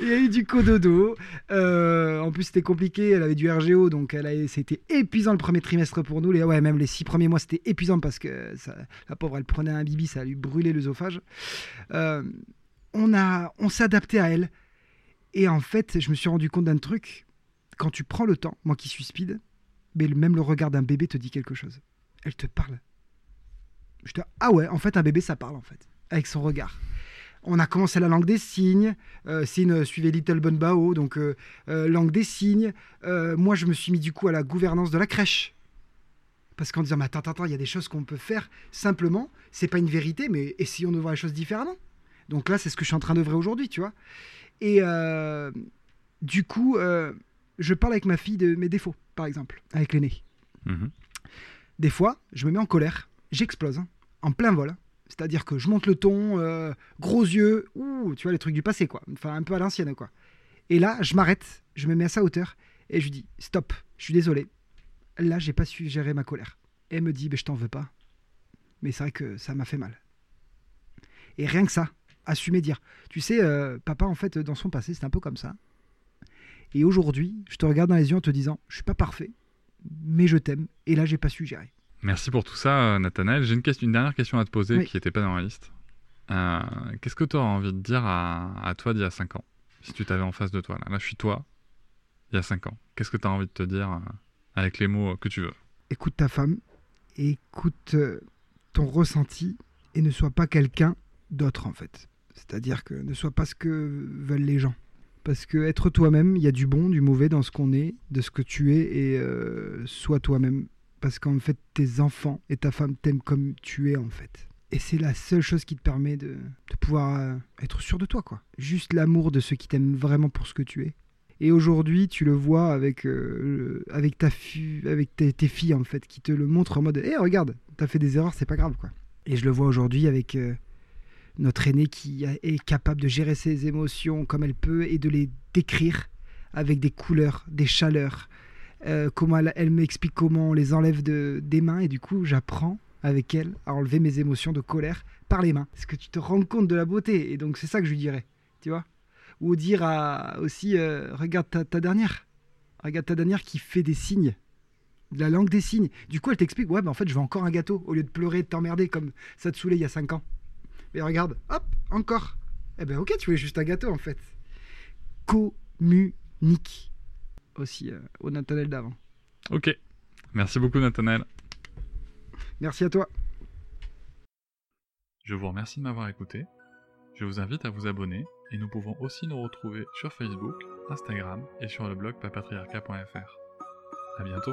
Il y a eu du cododo. Euh, en plus, c'était compliqué. Elle avait du RGO, donc elle c'était épuisant le premier trimestre pour nous. Les, ouais, même les six premiers mois, c'était épuisant parce que ça- la pauvre, elle prenait un bibi, ça lui brûlait l'œsophage. Euh, on a, on s'est adapté à elle. Et en fait, je me suis rendu compte d'un truc. Quand tu prends le temps, moi qui suis speed, mais même le regard d'un bébé te dit quelque chose. Elle te parle. Je te, ah ouais, en fait, un bébé, ça parle, en fait, avec son regard. On a commencé la langue des signes. Euh, Cine euh, suivait Little Bon Bao, donc euh, euh, langue des signes. Moi, je me suis mis du coup à la gouvernance de la crèche. Parce qu'en disant, mais attends, attends, attends, il y a des choses qu'on peut faire simplement. C'est pas une vérité, mais essayons de voir les choses différemment. Donc là, c'est ce que je suis en train d'œuvrer aujourd'hui, tu vois. Et du coup, je parle avec ma fille de mes défauts, par exemple, avec l'aîné. Mhm. Des fois, je me mets en colère, j'explose, hein, en plein vol. C'est-à-dire que je monte le ton, euh, gros yeux, ouh, tu vois, les trucs du passé, quoi. Enfin, un peu à l'ancienne, quoi. Et là, je m'arrête, je me mets à sa hauteur, et je lui dis, stop, je suis désolé. Là, j'ai pas su gérer ma colère. Et elle me dit, ben, je t'en veux pas. Mais c'est vrai que ça m'a fait mal. Et rien que ça, assumer dire, tu sais, euh, papa, en fait, dans son passé, c'était un peu comme ça. Et aujourd'hui, je te regarde dans les yeux en te disant, je suis pas parfait, mais je t'aime. Et là, j'ai pas su gérer. Merci pour tout ça, euh, Nathanaël. J'ai une, dernière question à te poser Oui. qui n'était pas dans la liste. Euh, Qu'est-ce que tu aurais envie de dire à, à toi d'il y a 5 ans Si tu t'avais en face de toi, là? Là, je suis toi, il y a 5 ans. Qu'est-ce que tu as envie de te dire euh, avec les mots que tu veux? Écoute ta femme, écoute euh, ton ressenti et ne sois pas quelqu'un d'autre en fait. C'est-à-dire que ne sois pas ce que veulent les gens. Parce que être toi-même, il y a du bon, du mauvais dans ce qu'on est, de ce que tu es, et sois toi-même. Parce qu'en fait, tes enfants et ta femme t'aiment comme tu es en fait. Et c'est la seule chose qui te permet de, pouvoir euh, être sûr de toi, quoi. Juste l'amour de ceux qui t'aiment vraiment pour ce que tu es. Et aujourd'hui, tu le vois avec, euh, avec, ta avec tes, filles, en fait, qui te le montrent en mode Hé, regarde, t'as fait des erreurs, c'est pas grave, quoi. Et je le vois aujourd'hui avec euh, notre aînée qui est capable de gérer ses émotions comme elle peut et de les décrire avec des couleurs, des chaleurs. Euh, comment elle, m'explique comment on les enlève de, des mains, et du coup, j'apprends avec elle à enlever mes émotions de colère par les mains. Parce que tu te rends compte de la beauté, et donc c'est ça que je lui dirais, tu vois. Ou dire aussi euh, regarde ta, dernière. Regarde ta dernière qui fait des signes. La langue des signes. Du coup elle t'explique ouais mais en fait je veux encore un gâteau au lieu de pleurer de t'emmerder comme ça te saoulait il y a 5 ans. Mais regarde hop encore. Eh ben ok tu voulais juste un gâteau en fait. Communique aussi euh, au Nathanaël d'avant. Ok. Merci beaucoup, Nathanaël. Merci à toi. Je vous remercie de m'avoir écouté. Je vous invite à vous abonner et nous pouvons aussi nous retrouver sur Facebook, Instagram et sur le blog papatriarca.fr. À bientôt.